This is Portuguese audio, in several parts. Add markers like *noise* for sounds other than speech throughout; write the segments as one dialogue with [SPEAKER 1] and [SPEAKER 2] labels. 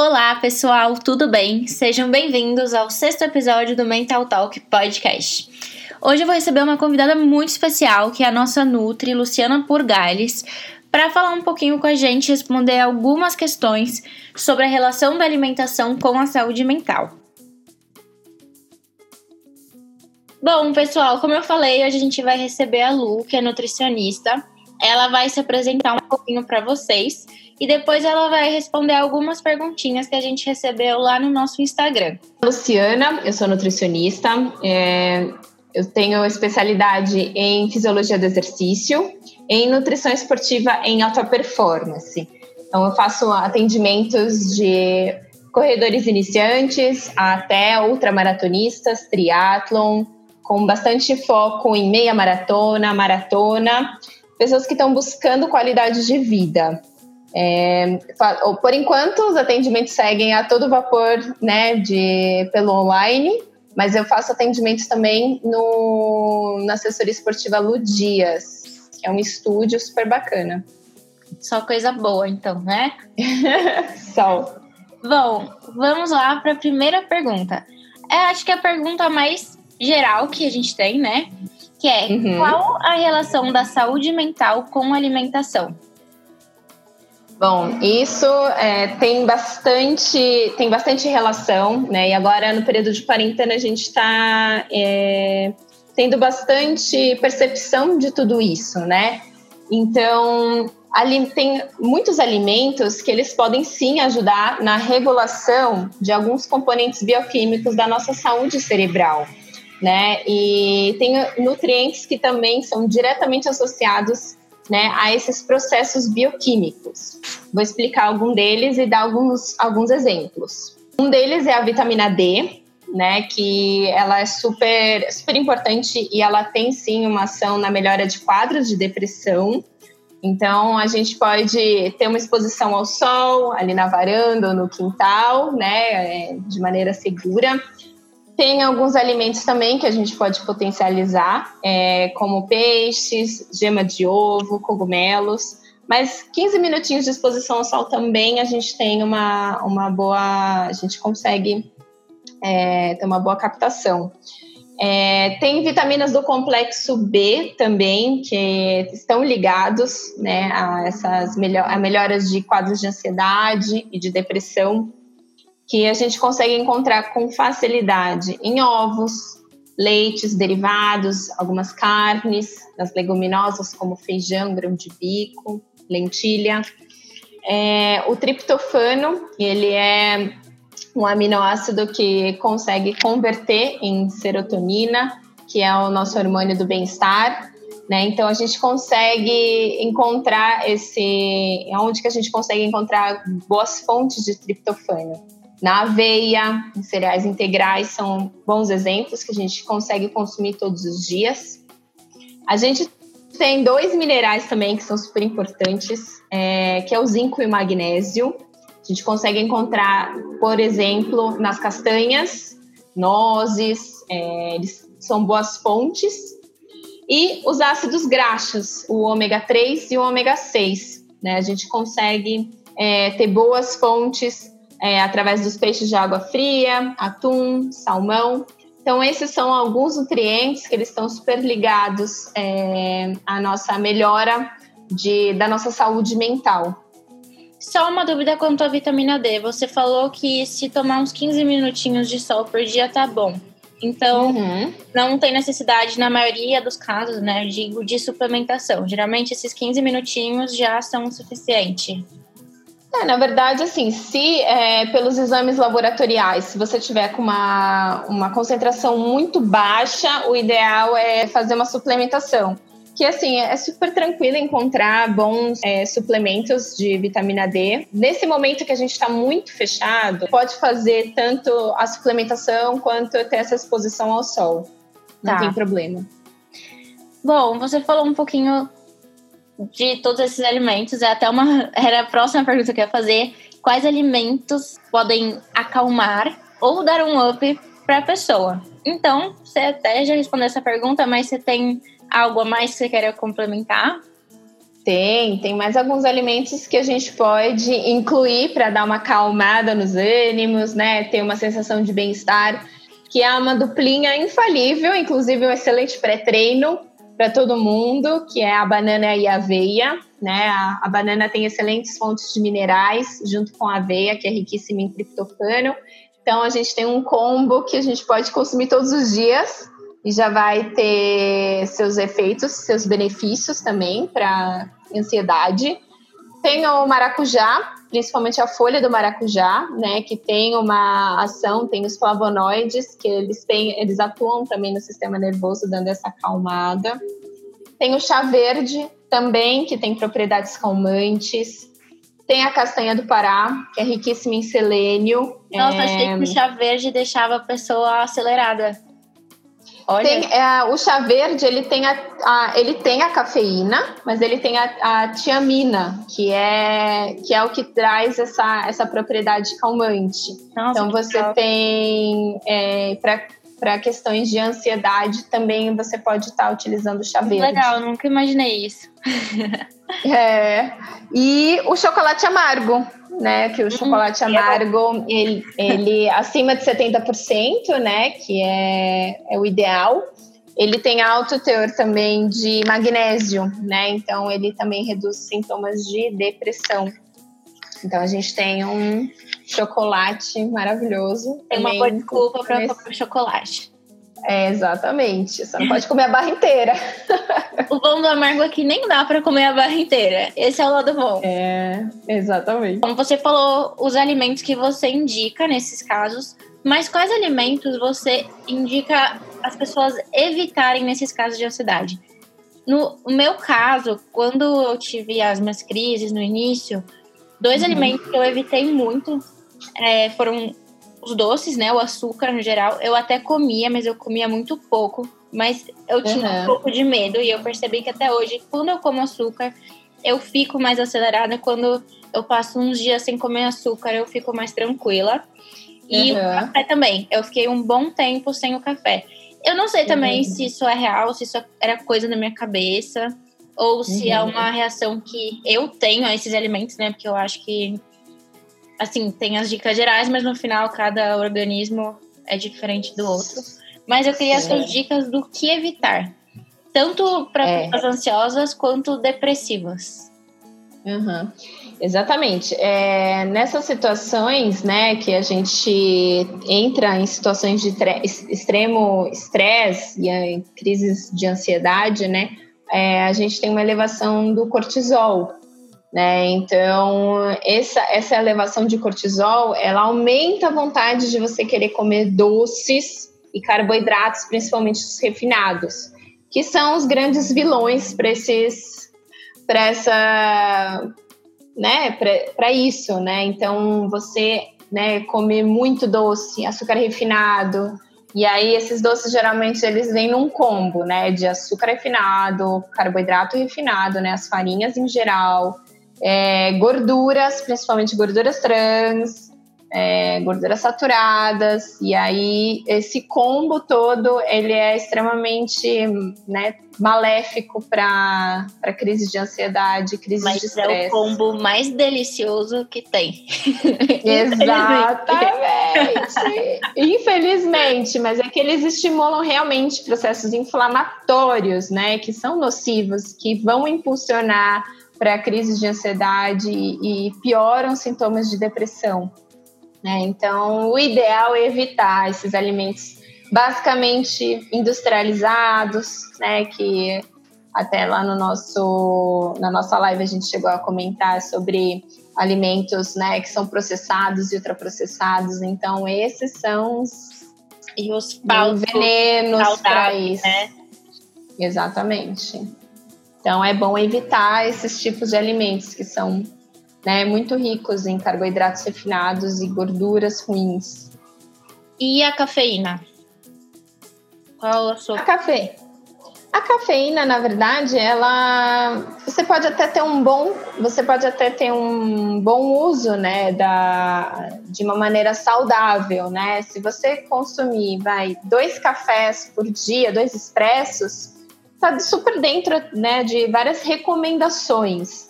[SPEAKER 1] Olá, pessoal, tudo bem? Sejam bem-vindos ao sexto episódio do Mental Talk Podcast. Hoje eu vou receber uma convidada muito especial, que é a nossa Nutri, Luciana Purgales, para falar um pouquinho com a gente, responder algumas questões sobre a relação da alimentação com a saúde mental. Bom, pessoal, como eu falei, hoje a gente vai receber a Lu, que é nutricionista. Ela vai se apresentar um pouquinho para vocês e depois ela vai responder algumas perguntinhas que a gente recebeu lá no nosso Instagram.
[SPEAKER 2] Luciana, eu sou nutricionista. É, eu tenho especialidade em fisiologia do exercício, em nutrição esportiva em alta performance. Então, eu faço atendimentos de corredores iniciantes até ultramaratonistas, triatlon, com bastante foco em meia maratona, maratona, pessoas que estão buscando qualidade de vida. É, por enquanto, os atendimentos seguem a todo vapor, né, de, pelo online, mas eu faço atendimentos também no, na assessoria esportiva Lu Dias, que é um estúdio super bacana.
[SPEAKER 1] Só coisa boa, então, né? *laughs*
[SPEAKER 2] Só.
[SPEAKER 1] Bom, vamos lá para a primeira pergunta. É, acho que é a pergunta mais geral que a gente tem, né? Que é uhum. qual a relação da saúde mental com a alimentação?
[SPEAKER 2] Bom, isso é, tem bastante tem bastante relação, né? E agora no período de quarentena a gente está é, tendo bastante percepção de tudo isso, né? Então ali tem muitos alimentos que eles podem sim ajudar na regulação de alguns componentes bioquímicos da nossa saúde cerebral né? E tem nutrientes que também são diretamente associados né, a esses processos bioquímicos. Vou explicar algum deles e dar alguns, alguns exemplos. Um deles é a vitamina D, né, que ela é super, super importante e ela tem sim uma ação na melhora de quadros de depressão. Então, a gente pode ter uma exposição ao sol, ali na varanda ou no quintal, né, é, de maneira segura. Tem alguns alimentos também que a gente pode potencializar, é, como peixes, gema de ovo, cogumelos. Mas 15 minutinhos de exposição ao sol também a gente tem uma, uma boa. A gente consegue é, ter uma boa captação. É, tem vitaminas do complexo B também, que estão ligados né, a essas melhor, a melhoras de quadros de ansiedade e de depressão que a gente consegue encontrar com facilidade em ovos, leites, derivados, algumas carnes, as leguminosas como feijão, grão de bico, lentilha. É, o triptofano, ele é um aminoácido que consegue converter em serotonina, que é o nosso hormônio do bem-estar. Né? Então a gente consegue encontrar esse, onde que a gente consegue encontrar boas fontes de triptofano na aveia, cereais integrais são bons exemplos que a gente consegue consumir todos os dias. A gente tem dois minerais também que são super importantes, é, que é o zinco e o magnésio. A gente consegue encontrar, por exemplo, nas castanhas, nozes, é, eles são boas fontes. E os ácidos graxos, o ômega 3 e o ômega 6. Né? A gente consegue é, ter boas fontes é, através dos peixes de água fria, atum, salmão. Então, esses são alguns nutrientes que eles estão super ligados é, à nossa melhora de, da nossa saúde mental.
[SPEAKER 1] Só uma dúvida quanto à vitamina D. Você falou que se tomar uns 15 minutinhos de sol por dia tá bom. Então, uhum. não tem necessidade, na maioria dos casos, né, digo, de suplementação. Geralmente, esses 15 minutinhos já são o suficiente.
[SPEAKER 2] É, na verdade, assim, se é, pelos exames laboratoriais, se você tiver com uma, uma concentração muito baixa, o ideal é fazer uma suplementação. Que assim, é super tranquilo encontrar bons é, suplementos de vitamina D. Nesse momento que a gente está muito fechado, pode fazer tanto a suplementação quanto ter essa exposição ao sol. Não tá. tem problema.
[SPEAKER 1] Bom, você falou um pouquinho de todos esses alimentos, é até uma era a próxima pergunta que eu ia fazer. Quais alimentos podem acalmar ou dar um up para a pessoa? Então, você até já respondeu essa pergunta, mas você tem algo a mais que você queira complementar?
[SPEAKER 2] Tem, tem mais alguns alimentos que a gente pode incluir para dar uma acalmada nos ânimos, né? Ter uma sensação de bem-estar, que é uma duplinha infalível, inclusive um excelente pré-treino para todo mundo, que é a banana e a aveia, né? A, a, banana tem excelentes fontes de minerais, junto com a aveia, que é riquíssima em triptofano. Então a gente tem um combo que a gente pode consumir todos os dias e já vai ter seus efeitos, seus benefícios também para ansiedade. Tem o maracujá, principalmente a folha do maracujá, né, que tem uma ação, tem os flavonoides, que eles têm, eles atuam também no sistema nervoso, dando essa acalmada. Tem o chá verde também, que tem propriedades calmantes. Tem a castanha do Pará, que é riquíssima em selênio.
[SPEAKER 1] Nossa, é... achei que o chá verde deixava a pessoa acelerada.
[SPEAKER 2] Olha. Tem, é, o chá verde, ele tem a, a, ele tem a cafeína, mas ele tem a, a, tiamina, que é, que é o que traz essa, essa propriedade calmante. Nossa, então você legal. tem, é, para questões de ansiedade, também você pode estar tá utilizando o chá verde.
[SPEAKER 1] Legal, nunca imaginei isso.
[SPEAKER 2] é, e o chocolate amargo né? Que o uhum. chocolate amargo, ele, ele *laughs* acima de 70%, né? Que é, é o ideal. Ele tem alto teor também de magnésio, né? Então ele também reduz sintomas de depressão. Então a gente tem um chocolate maravilhoso.
[SPEAKER 1] Tem uma boa desculpa para comer chocolate.
[SPEAKER 2] É, exatamente. Você não pode comer a barra inteira. *laughs*
[SPEAKER 1] o bom do amargo que nem dá para comer a barra inteira. Esse é o lado bom.
[SPEAKER 2] É, exatamente.
[SPEAKER 1] Como você falou, os alimentos que você indica nesses casos, mas quais alimentos você indica as pessoas evitarem nesses casos de ansiedade? No meu caso, quando eu tive as minhas crises no início, dois uhum. alimentos que eu evitei muito é, foram os doces, né? O açúcar no geral. Eu até comia, mas eu comia muito pouco. Mas eu tinha uhum. um pouco de medo e eu percebi que até hoje, quando eu como açúcar, eu fico mais acelerada. Quando eu passo uns dias sem comer açúcar, eu fico mais tranquila. E uhum. o café também. Eu fiquei um bom tempo sem o café. Eu não sei também uhum. se isso é real, se isso era coisa na minha cabeça, ou se é uhum. uma reação que eu tenho a esses alimentos, né? Porque eu acho que assim, tem as dicas gerais, mas no final cada organismo é diferente do outro. Mas eu queria as suas dicas do que evitar, tanto para é. pessoas ansiosas quanto depressivas.
[SPEAKER 2] Uhum. Exatamente. É, nessas situações, né, que a gente entra em situações de extremo estresse e em crises de ansiedade, né, é, a gente tem uma elevação do cortisol, né? Então, essa, essa elevação de cortisol, ela aumenta a vontade de você querer comer doces e carboidratos, principalmente os refinados, que são os grandes vilões para esses para essa né, para isso, né? Então, você, né, comer muito doce, açúcar refinado, e aí esses doces geralmente eles vêm num combo, né, de açúcar refinado, carboidrato refinado, né, as farinhas em geral, é, gorduras, principalmente gorduras trans, é, gorduras saturadas, e aí esse combo todo ele é extremamente né, maléfico para crise de ansiedade, crise
[SPEAKER 1] Mas
[SPEAKER 2] de estresse.
[SPEAKER 1] é o combo mais delicioso que tem. *laughs*
[SPEAKER 2] Exatamente. Infelizmente, mas é que eles estimulam realmente processos inflamatórios, né, que são nocivos, que vão impulsionar para crises de ansiedade e pioram sintomas de depressão. Né? Então, o ideal é evitar esses alimentos basicamente industrializados, né? Que até lá no nosso, na nossa live a gente chegou a comentar sobre alimentos, né? Que são processados e ultraprocessados. Então, esses são os,
[SPEAKER 1] e os venenos para isso. Né?
[SPEAKER 2] Exatamente. Então é bom evitar esses tipos de alimentos que são né, muito ricos em carboidratos refinados e gorduras ruins.
[SPEAKER 1] E a cafeína? Qual a sua?
[SPEAKER 2] A café. A cafeína, na verdade, ela você pode até ter um bom, você pode até ter um bom uso, né, da de uma maneira saudável, né? Se você consumir, vai, dois cafés por dia, dois expressos, está super dentro né, de várias recomendações.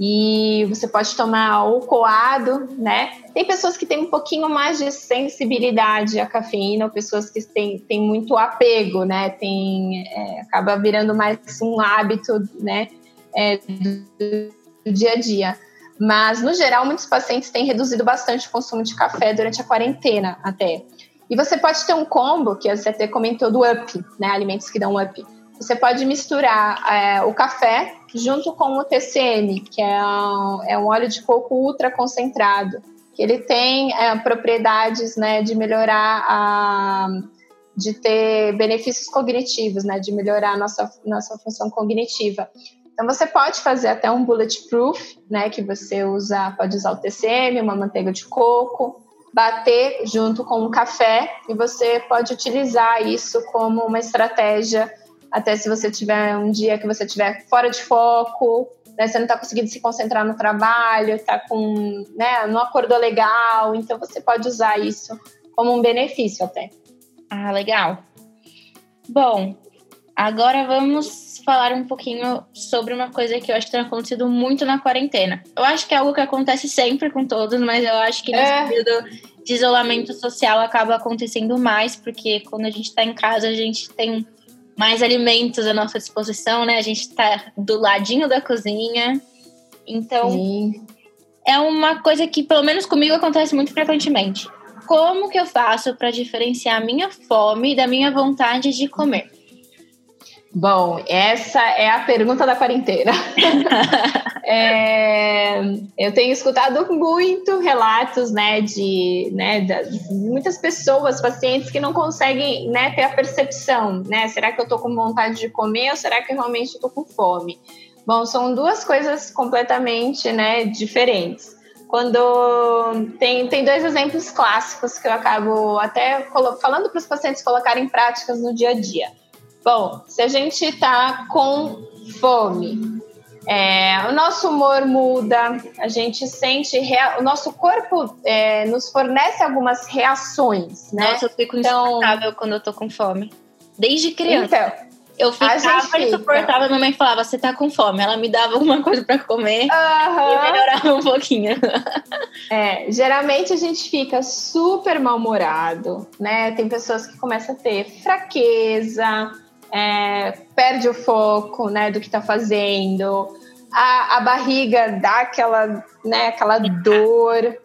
[SPEAKER 2] E você pode tomar o coado, né? Tem pessoas que têm um pouquinho mais de sensibilidade à cafeína, ou pessoas que têm, têm muito apego, né? Tem, é, acaba virando mais um hábito, né? É, do, do dia a dia. Mas, no geral, muitos pacientes têm reduzido bastante o consumo de café durante a quarentena até. E você pode ter um combo, que você até comentou do up, né? Alimentos que dão up. Você pode misturar é, o café junto com o TCM, que é um, é um óleo de coco ultra concentrado, que ele tem é, propriedades né, de melhorar a de ter benefícios cognitivos, né, de melhorar a nossa, nossa função cognitiva. Então você pode fazer até um bulletproof, né, que você usa, pode usar o TCM, uma manteiga de coco, bater junto com o café e você pode utilizar isso como uma estratégia até se você tiver um dia que você estiver fora de foco, né, você não está conseguindo se concentrar no trabalho, está com, né, não acordou legal, então você pode usar isso como um benefício até.
[SPEAKER 1] Ah, legal. Bom, agora vamos falar um pouquinho sobre uma coisa que eu acho que tem acontecido muito na quarentena. Eu acho que é algo que acontece sempre com todos, mas eu acho que nesse é. período de isolamento social acaba acontecendo mais, porque quando a gente está em casa, a gente tem mais alimentos à nossa disposição, né? A gente está do ladinho da cozinha. Então, Sim. é uma coisa que, pelo menos comigo, acontece muito frequentemente. Como que eu faço para diferenciar a minha fome da minha vontade de comer?
[SPEAKER 2] Bom, essa é a pergunta da quarentena. *laughs* é, eu tenho escutado muito relatos, né, de, né, muitas pessoas, pacientes que não conseguem, né, ter a percepção, né, será que eu tô com vontade de comer ou será que eu realmente estou com fome? Bom, são duas coisas completamente, né, diferentes. Quando tem, tem dois exemplos clássicos que eu acabo até falando para os pacientes colocarem em práticas no dia a dia. Bom, se a gente está com fome, é, o nosso humor muda, a gente sente, rea... o nosso corpo é, nos fornece algumas reações, né?
[SPEAKER 1] Nossa, eu fico então... insuportável quando eu tô com fome. Desde criança. Então, eu ficava insuportável, minha mãe falava, você tá com fome. Ela me dava alguma coisa para comer uhum. e melhorava um pouquinho. *laughs*
[SPEAKER 2] É, geralmente a gente fica super mal-humorado, né? Tem pessoas que começam a ter fraqueza, é, perde o foco né, do que está fazendo, a, a, barriga dá aquela, né, aquela dor.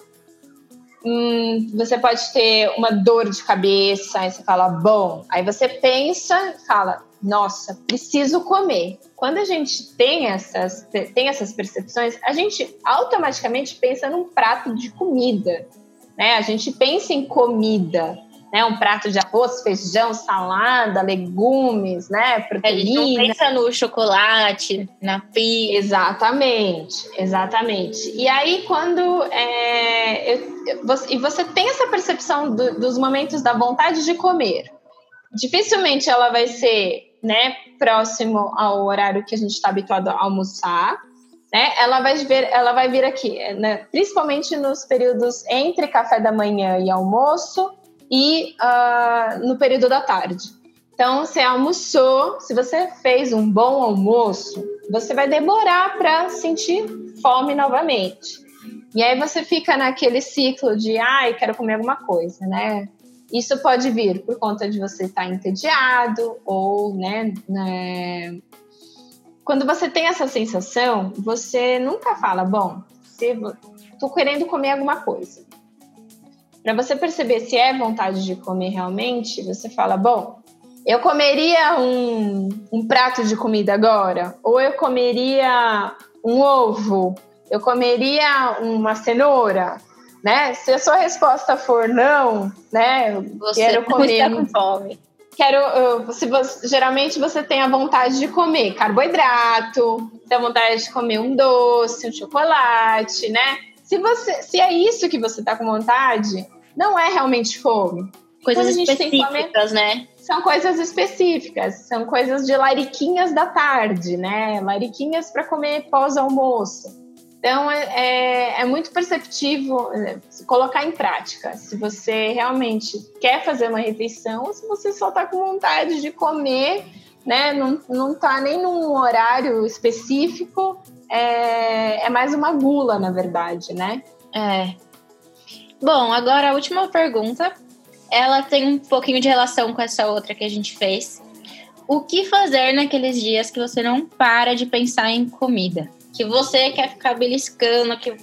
[SPEAKER 2] Hum, você pode ter uma dor de cabeça, aí você fala, bom. Aí você pensa e fala, nossa, preciso comer. Quando a gente tem essas, tem essas percepções, a gente automaticamente pensa num prato de comida. Né? A gente pensa em comida né? Um prato de arroz, feijão, salada, legumes, né? Proteína.
[SPEAKER 1] É, não pensa no chocolate, na pizza.
[SPEAKER 2] Exatamente, exatamente. E aí, quando é, eu, você, e você tem essa percepção do, dos momentos da vontade de comer, dificilmente ela vai ser né, próximo ao horário que a gente está habituado a almoçar. Né? Ela vai ver, ela vai vir aqui, né? principalmente nos períodos entre café da manhã e almoço, e uh, no período da tarde. Então, você almoçou, se você fez um bom almoço, você vai demorar para sentir fome novamente. E aí você fica naquele ciclo de, ai, quero comer alguma coisa, né? Isso pode vir por conta de você estar tá entediado ou, né, né, Quando você tem essa sensação, você nunca fala, bom, se tô querendo comer alguma coisa. Para você perceber se é vontade de comer realmente, você fala: bom, eu comeria um, um prato de comida agora, ou eu comeria um ovo, eu comeria uma cenoura, né? Se a sua resposta for não, né?
[SPEAKER 1] Você quero comer com fome.
[SPEAKER 2] Quero, se você, geralmente você tem a vontade de comer carboidrato, tem a vontade de comer um doce, um chocolate, né? Se, você, se é isso que você tá com vontade, não é realmente fome.
[SPEAKER 1] Coisas específicas, né?
[SPEAKER 2] São coisas específicas, são coisas de lariquinhas da tarde, né? Lariquinhas para comer pós-almoço. Então é, é, é, muito perceptivo é, colocar em prática. Se você realmente quer fazer uma refeição, ou se você só está com vontade de comer né? Não, não tá nem num horário específico, é, é mais uma gula, na verdade, né?
[SPEAKER 1] É. Bom, agora a última pergunta. Ela tem um pouquinho de relação com essa outra que a gente fez. O que fazer naqueles dias que você não para de pensar em comida? Que você quer ficar beliscando, que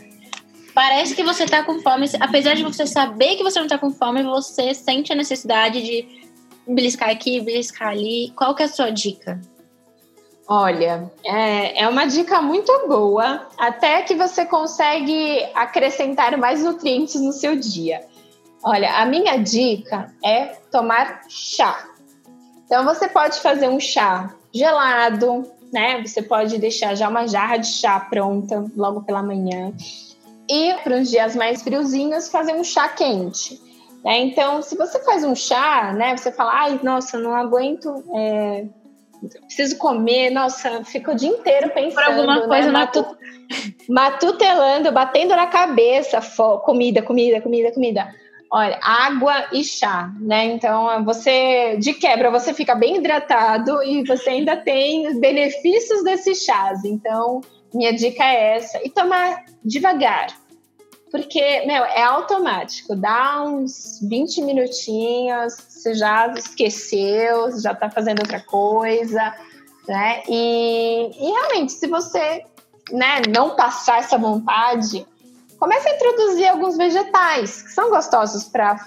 [SPEAKER 1] parece que você tá com fome, apesar de você saber que você não tá com fome, você sente a necessidade de beliscar aqui, beliscar ali. Qual que é a sua dica?
[SPEAKER 2] Olha, é, é uma dica muito boa, até que você consegue acrescentar mais nutrientes no seu dia. Olha, a minha dica é tomar chá. Então você pode fazer um chá gelado, né? Você pode deixar já uma jarra de chá pronta logo pela manhã. E para os dias mais friozinhos, fazer um chá quente. Né? Então, se você faz um chá, né? Você fala, ai, nossa, não aguento. É, preciso comer, nossa, fico o dia inteiro pensando. Por
[SPEAKER 1] alguma
[SPEAKER 2] né?
[SPEAKER 1] coisa Matu...
[SPEAKER 2] Matutelando, batendo na cabeça, comida, comida, comida, comida. Olha, água e chá, né? Então, você, de quebra, você fica bem hidratado e você ainda tem os benefícios desses chás. Então, minha dica é essa. E tomar devagar, porque, meu, é automático. Dá uns 20 minutinhos, você já esqueceu, já tá fazendo outra coisa, né? E, e realmente, se você né, não passar essa vontade, comece a introduzir alguns vegetais que são gostosos para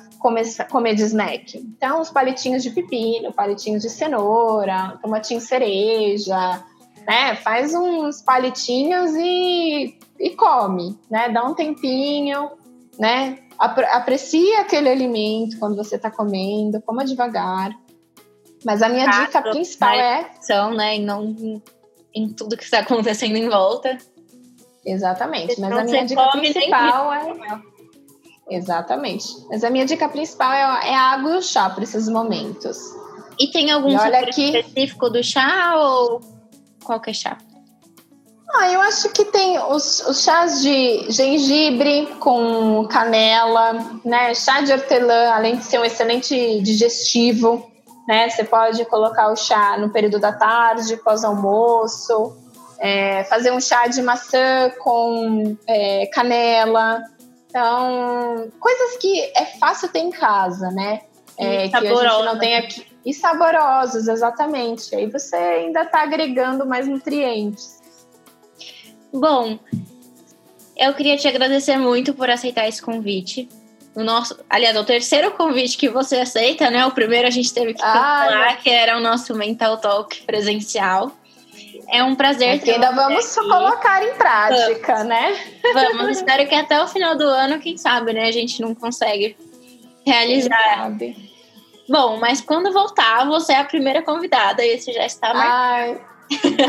[SPEAKER 2] comer de snack. Então, os palitinhos de pepino, palitinhos de cenoura, tomatinho cereja, né? Faz uns palitinhos e e come, né? Dá um tempinho, né? Aprecia aquele alimento quando você está comendo, coma devagar. Mas a minha dica principal é.
[SPEAKER 1] São, né? E não em tudo que está acontecendo em volta.
[SPEAKER 2] Exatamente. Mas a minha dica principal é. Exatamente. Mas a minha dica principal é, é a água e o chá para esses momentos.
[SPEAKER 1] E tem algum e aqui... específico do chá ou qualquer chá?
[SPEAKER 2] Ah, eu acho que tem os, os, chás de gengibre com canela, né? Chá de hortelã, além de ser um excelente digestivo, né? Você pode colocar o chá no período da tarde, pós-almoço, é, fazer um chá de maçã com é, canela. Então, coisas que é fácil ter em casa, né? É, que a gente não tem aqui. E saborosos, exatamente. Aí você ainda está agregando mais nutrientes.
[SPEAKER 1] Bom, eu queria te agradecer muito por aceitar esse convite. O nosso, aliás, o terceiro convite que você aceita, né? O primeiro a gente teve que falar, que era o nosso Mental Talk presencial. É um prazer.
[SPEAKER 2] É ainda vamos aqui. colocar em prática,
[SPEAKER 1] vamos.
[SPEAKER 2] né?
[SPEAKER 1] Vamos, espero que até o final do ano, quem sabe, né? A gente não consegue realizar. Bom, mas quando voltar, você é a primeira convidada e você já está
[SPEAKER 2] marcado. Ai.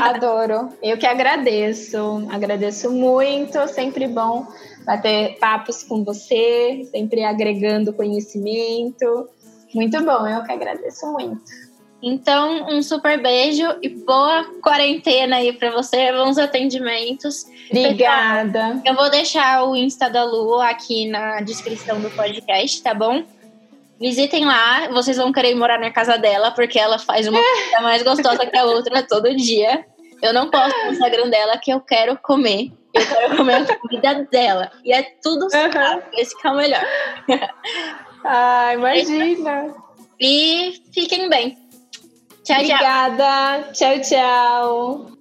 [SPEAKER 2] Adoro. Eu que agradeço. Agradeço muito. Sempre bom bater papos com você, sempre agregando conhecimento. Muito bom. Eu que agradeço muito.
[SPEAKER 1] Então, um super beijo e boa quarentena aí para você, bons atendimentos.
[SPEAKER 2] Obrigada.
[SPEAKER 1] Eu vou deixar o Insta da Lu aqui na descrição do podcast, tá bom? Visitem lá, vocês vão querer morar na casa dela, porque ela faz uma comida mais gostosa que a outra todo dia. Eu não posto no Instagram dela que eu quero comer. Eu quero comer a comida dela. E é tudo uhum. Esse que é o melhor.
[SPEAKER 2] Ah, imagina.
[SPEAKER 1] E fiquem bem.
[SPEAKER 2] Tchau, Obrigada. tchau. Tchau, tchau.